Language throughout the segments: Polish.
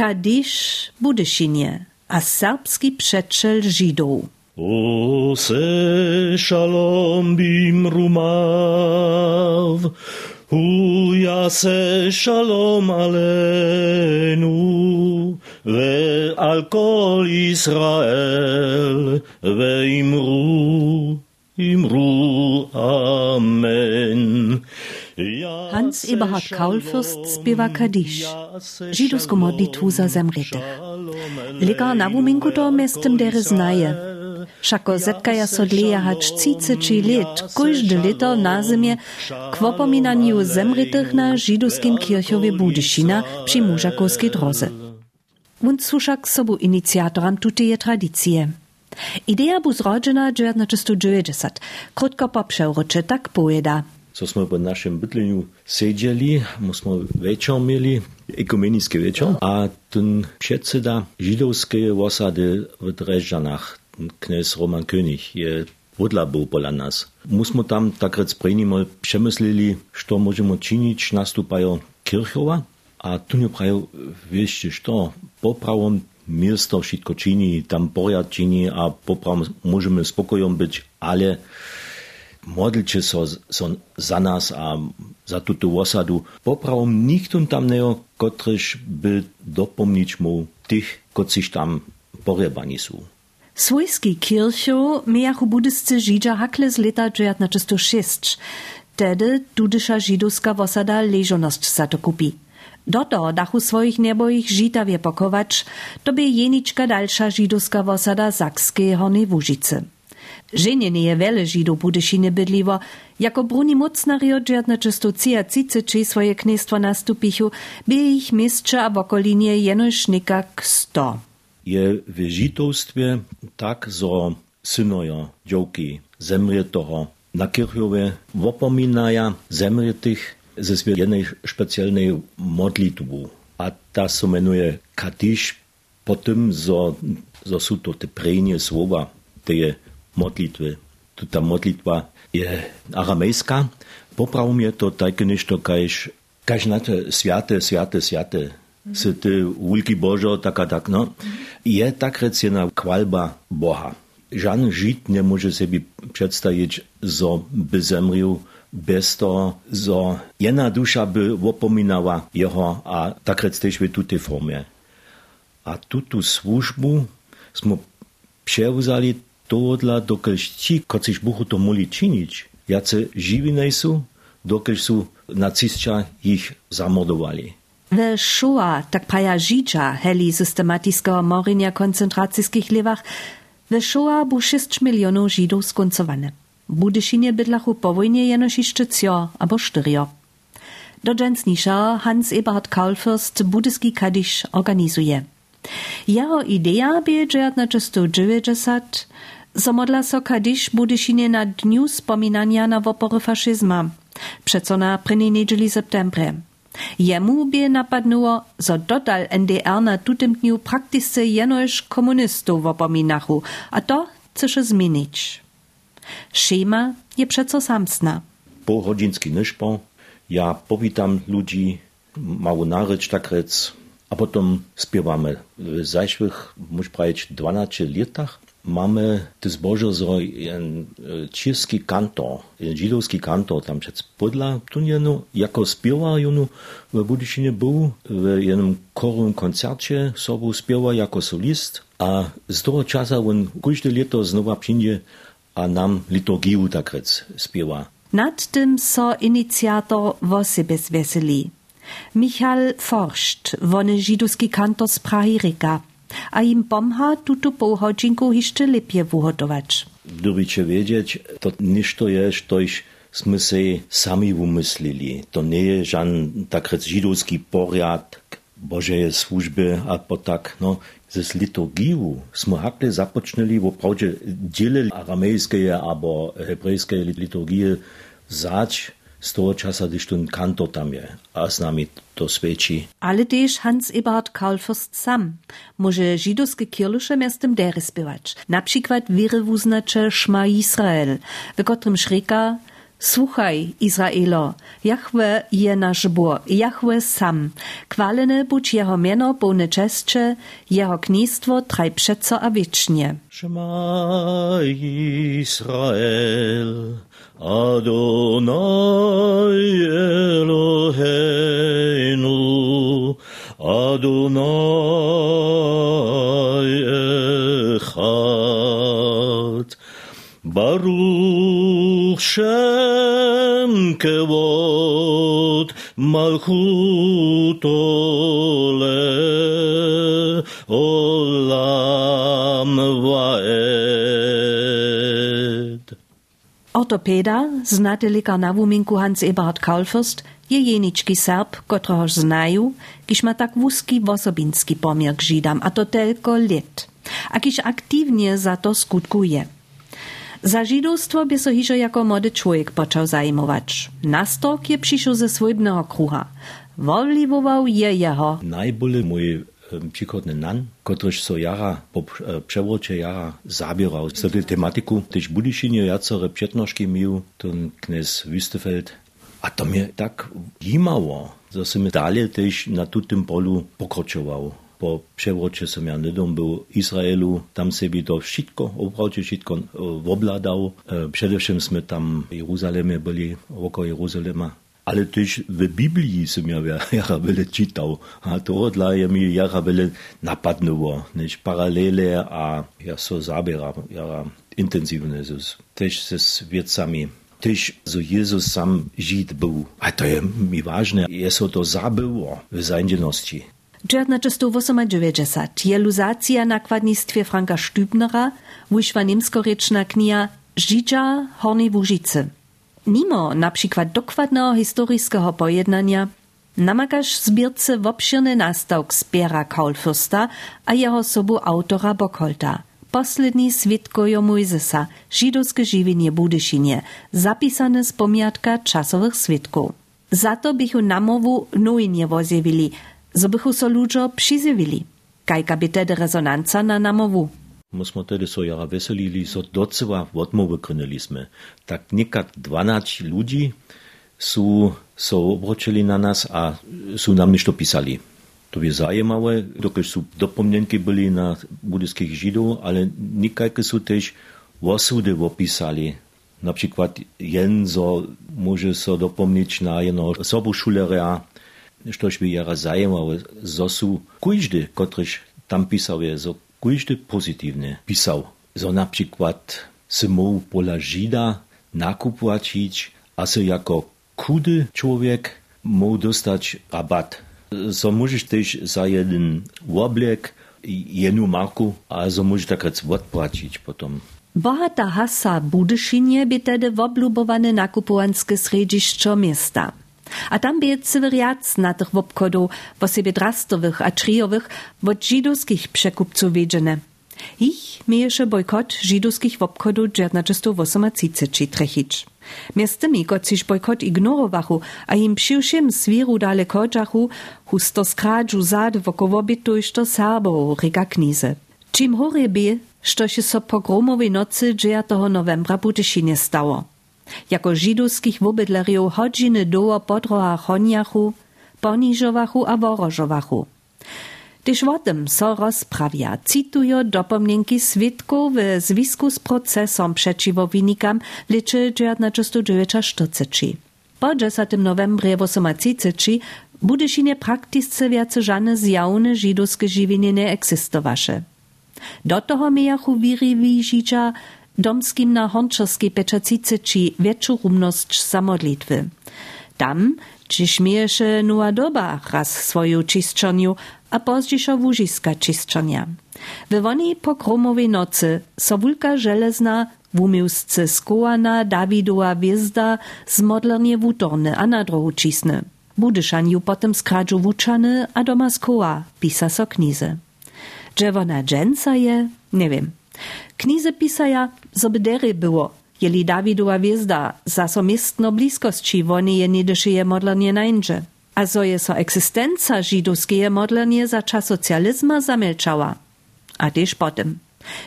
Kadisz Budysinie, a serbski przetrzel Żydów. O se szalom bim rumav, Uja se szalom alenu, we alkol Israel, ve'imru imru, imru, amen. Hans Eberhard Kaulfürst spiewa Kadisz, żydowską modlitwu za zemretych. Lega na wuminku to miestem dere znaje. Šako zetkaja sodleja hač ciceči let, kojždy leto na zimie k opominaniu zemretych na żydowskim kirchowie Budyšina przy Mużakowskiej drodze. Und suszak sobu inicjatoram tuteje tradycje. Idea bu zrodzena 1990, krótko po przeurocze tak pojeda. Co smo v našem bytleniu sedeli, my smo večer mieli, ekumenický večer, a ten předseda židovské osady v Drežďanách, kněz Roman König, je vodla był pola nas. Musimy tam tak rec prejnimo przemyslili, co możemy czynić, nastupają kirchowa, a tu nie prają, wiecie, co, poprawą miasto wszystko czyni, tam poriad czyni, a poprawą możemy spokojom być, ale modliče so, so za nás a za túto osadu. Popravom nikto tam neho, kotrž by dopomnič mu tých, kociš tam porebaní sú. Svojski kirchu miachu budyscy Żidża hakle z leta 1906. Wtedy tudysza żydowska wosada leżoność za to kupi. Do toho dachu svojich nebojich žitavie pokovač, to by jenička dalša židovská vosada Zakskej hony v Užice. Ženjenie je vele Židov Budešine bydlivo, jako bruni mocnario džadna čestocija cice či svoje knestvo nastupichu, by ich miestče a v okolinie jenož nikak sto. Je v tak, zo synojo, džovky, zemrietoho, na kirchove wopominaja zemrietych ze jednej specjalnej modlitwu. A ta se menuje Kadisz, po tym, zo sú to te prejnie słowa, te modlitwy. Tu ta modlitwa je aramejska. Poprawom je to takie nešto, kajž, kajž na to sviate, sviate, sviate. Se ty ulki Božo, tak a tak, no. Je tak recena kvalba Boha. Žan Žid nie może sobie przedstawić, zo by zemrił bez toho, zo jedna dusza by opominała jeho a tak też w tutej formie. A tutu służbu smo przewzali tohodla, dokelž ti, kociž buchu to mohli činiť, jace živí nejsú, dokelž sú nacistia ich zamordovali. We Shoah, tak paja Židža, heli systematického morinja koncentracijských levach, we Shoah bu 6 milionów Żydów skoncowane. Budyšinie bydlachu po wojnie jenoż jeszcze cio, albo sztyrio. Do dżęsnisza Hans Eberhard Kaulfürst budyski kadisz organizuje. Jeho idea by 1990 Zamodla kadiš budyšinie na dniu spominania na wopory faszyzma, przeco na první niedzieli septembre. Jemu by napadnuło, zo dodal NDR na tutym dniu praktyce jenoż komunistów wopominachu, a to chce zmienić. Szema je przeco samsna. Półgodzinski nyszpo, ja powitam ludzi, mało narycz tak rec, a potem śpiewamy. W zajszłych, muszę powiedzieć, 12 latach mamy to zboże, że jeden czeski jeden żydowski kantor tam przed podla tunienu, jako śpiewa junu w Budyszynie był w jednym chorym koncercie, sobą śpiewa jako solist, a z tego czasu on każde lato znowu przyjdzie, a nam liturgię tak rec śpiewa. Nad tym so inicjator wo siebie zweseli. Michal Forscht, wony żydowski kantor z Prahy Rika a im pomha tuto półhodzinkę jeszcze lepiej wyhotować. Dobrze wiedzieć, to niż to jest, toś sme si sami umyslili. To nie je žan takrec židovský poriadk Božeje služby a potak. No, z liturgiu sme hakle započneli v opravde diele aramejskeje alebo hebrejskeje liturgie zač z toho časa, když ten kantor tam je a s nami to svědčí. Ale też Hans Eberhard Kaulfürst sam może żydowskie kirlusze miastem dery spiewać. Na przykład wiry wuznacze Szma Israel, w którym szrika Słuchaj, Izraelo, Jahwe je nasz Bóg, Jahwe sam. Chwalene buď jeho mieno pełne czeszcze, jeho knistwo traj przeco a wiecznie. Shema Israel, Adonai Eloheinu, Adonai Echad. Baruch Kevod Malchuto Le Olam Vaed. Ortopeda, znatelika na wuminku Hans Eberhard Kaulfürst, je jenički Serb, kotroho znaju, kiž ma tak wuski wosobinski pomiar k Židam, a to telko let. A kiž aktivnie za to skutkuje. Za židowstwo by so hižo jako młody człowiek począł zajmować. Nastok je przyszł ze swojbnego kruha. Woliwował je jeho. Najbole mój przychodny nan, kotryż so jara po e, przewrocie jara zabierał za tę tematiku. Też Budyszynie jacore przednożki miał, ten knes Wüstefeld. A to mnie tak jimało, że się dalej też na tym polu pokročował. Po przewrocie nedom był Izraelu, tam sobie to wszystko, oprawdzie wszystko e, obladał. E, Przede wszystkim tam w Jeruzalemie byli, około Jeruzalema. Ale też w Biblii som ja jara wiele czytał, a to dla mi jara wiele napadnęło, niż paralele, a ja so zabieram, jara intensywne, zus. też ze wiecami. Też, że Jezus sam Żyd był. A to jest mi ważne, jest to zabyło w zajęcioności. 1998 je luzacja na kładnictwie Franka Stübnera wyszła niemskoryczna kniha Żydża Hornej Łużycy. Mimo na przykład dokładnego historycznego pojednania namakasz zbierce w obszirny nastawk zbiera Kaulfürsta a jeho sobu autora Bokolta. Poslední svitkojo Mojzesa, židowskie żywienie Budyszynie, zapisane z pomiatka czasowych switków. Za to bychu namowu nujnie wozjewili, zo bychu so ludzo przyzywili. Kajka by tedy rezonanca na namowu. Musimy tedy so jara weselili, so doceła odmowy krynęliśmy. Tak niekad 12 ludzi su so obročili na nas a su nam nešto pisali. To je zajímavé, dokud sú dopomnenky byli na buddhických židov, ale nikajke sú tež osudy opísali. Napríklad jen zo môže sa dopomniť na jedného sobu šulera, štož by jara zajímavé, zo sú kujždy, kotryž tam písal je, zo kujždy pozitívne písal. Zo napríklad se mógł pola žida nakupovačić, a se jako kudy człowiek mógł dostać rabat. So możesz też za jeden oblek jedną marku, a so możesz tak odpłacić potom. Bohata hasa Budyszynie by tedy woblubowane nakupowanskie središćo miasta. A tam bie cywy riac na tych wobkodu, wo siebie drastowych, a triowych, od żydowskich przekupców wiedziene. Ich miejsze bojkot żydowskich wobkodu 1938 Między tymi, kociż bojkot ignorowachu, a im przyjszym swiru daleko dżachu, husto skradżu zad wokół obitu iż to knize. Czym chory by, što się so pogromowej nocy 9 novembra Budyšinie stało. Jako żydowskich wobydleriów hodziny doło podroha honjachu, poniżowachu a worożowachu. Tyż o tym so rozprawia, citują dopomnienki switków w związku z procesem przeciwo wynikam liczy 1940. Po 10 novembrze 1938 Budyszynie praktyce wiace żadne zjawne żydowskie żywienie nie egzystowasze. Do toho mijachu wiriwi żydża domskim na honczowskiej peczacice czy większą rumność samodlitwy. Tam, czy śmieje nowa doba raz swoją czysczoniu, a pozdźiszo wóżyska czysczonia. We woni pokromowej nocy so wulka żelezna w umiłsce skołana Dawidowa wjezda z modlernie wutorny a na drogu potem skradżu wuczany a doma skoła, pisa so knize. Dżewona dżęca je? Nie wiem. Knize pisaja, zo by dery było, jeli Dawidowa wjezda, za so miestno bliskości woni je niedyszyje modlernie nańdzie. A zo je so żydowskie modlenie za czas socjalizma zamilczała. A też potem.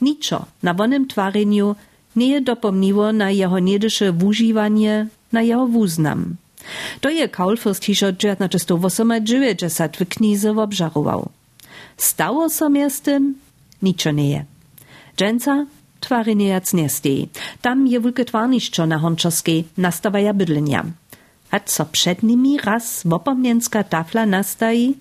Niczo na wonym twareniu nie je dopomniło na jeho niedysze wużywanie, na jeho wuznam. To je Kaulfürst hižo 1998 w knize obżarował. Stało so tym? Niczo nie je. Dżęca twary niejac nie stej. Tam je wulke twarniszczo na honczowskiej nastawaja bydlenia. A co przed nimi raz wopomnienska tafla nastaji?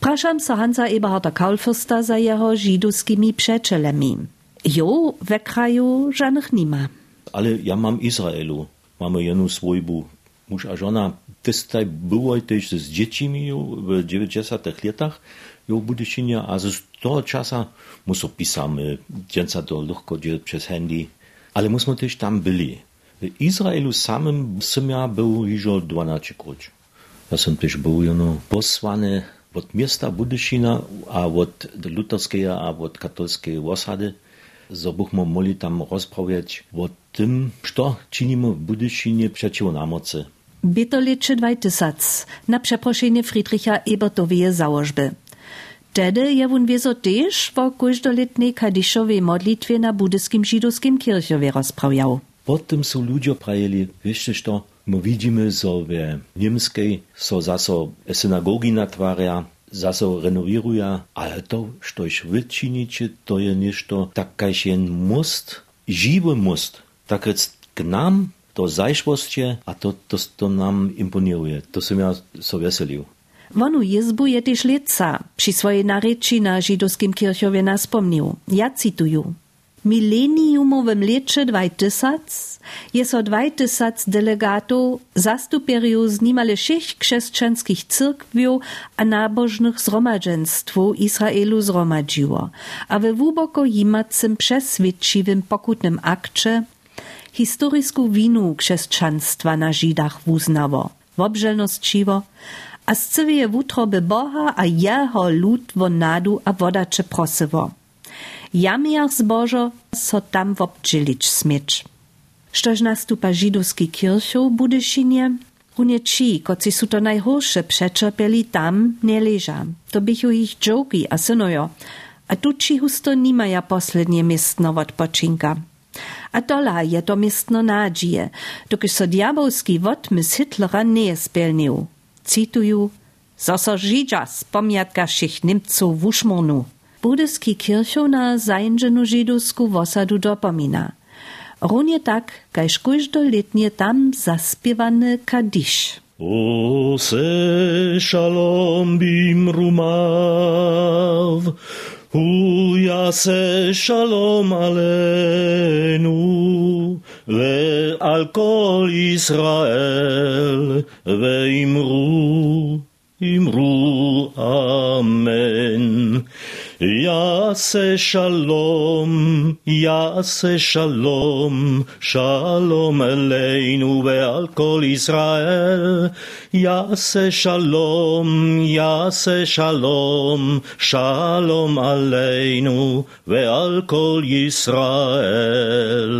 Praszam so Hansa Eberharda Kaulfürsta za jeho żydowskimi przeczelemi. Jo we kraju żadnych nima. Ale ja mam Izraelu. Mamy jedną swojbu. Muž a żona, też tutaj było też z dziećmi w 90 latach, jo Budyšinie, a z toho czasa muso pisamy, dzięca to lekko przez handy, ale musimy też tam byli. W Izraelu samym sam ja był już 12 króć. Ja sam też był jeno posłany od miasta Budyšina a od luterskiej a od katolskiej osady, so bychom mogli tam rozprawiać o tym, co czynimy w Budyšinie przeciw namocy. Bitoliczy 2000 na przeproszenie Friedricha Ebertowej założby. Wtedy je wun wieso też wo każdoletnej kadiszowej modlitwie na budyskim żydowskim kirchowie rozprawiał. Potem są ludzie prajeli, wiesz co, my widzimy, że w niemskiej so zaso synagogi natwarja, zaso renowiruja, ale to, coś wy czynicie, to je nieszto takajś most, żywy most, tak k nam to zajszłoście, a to, to, to nam imponuje. To som ja so veselił. Wonu jezbu je też leca przy swojej narečí na żydowskim kirchowie nas pomnił. Ja cytuję. Mileniumowym lecze 2000 jest o 2000 delegatów zastuperiów z niemal všech chrześcijanskich cyrkwiów a nabożnych zgromadzenstwów Izraelu zromadziło, a we wuboko jimacym przeswiedczywym pokutnym akcie historysku winu chrześcijaństwa na Żydach wuznało, wobżelnościwo, a z cywie wutroby Boha a jeho lud wo nadu a wodacze prosywo. Jamiach zbożo so tam wobdźilić smieć. Štož nastupa židowski kirchov Budyšinie, runie ci, koci su to najhorsze przeczerpieli tam, nie leża. To bychu ich dżoki a synojo, a tu ci husto nimaja poslednie miestno odpoczynka. A dola je to miestno nadzieje, dokiż so diabolski wotmys Hitlera nie spełnił. Cituju, zo so Żydża z pomiatkaszych Niemców w uszmonu. Budyski kirchow na zajężenu żydowsku wosadu dopomina. Runie tak, kajż letnie tam zaspiewany kadisz. O se shalom bim rumav, הוא יעשה שלום עלינו ועל כל ישראל, ואמרו, אמרו יעשה שלום, יעשה שלום, שלום עלינו ועל כל ישראל. יעשה שלום, יעשה שלום, שלום עלינו ועל כל ישראל.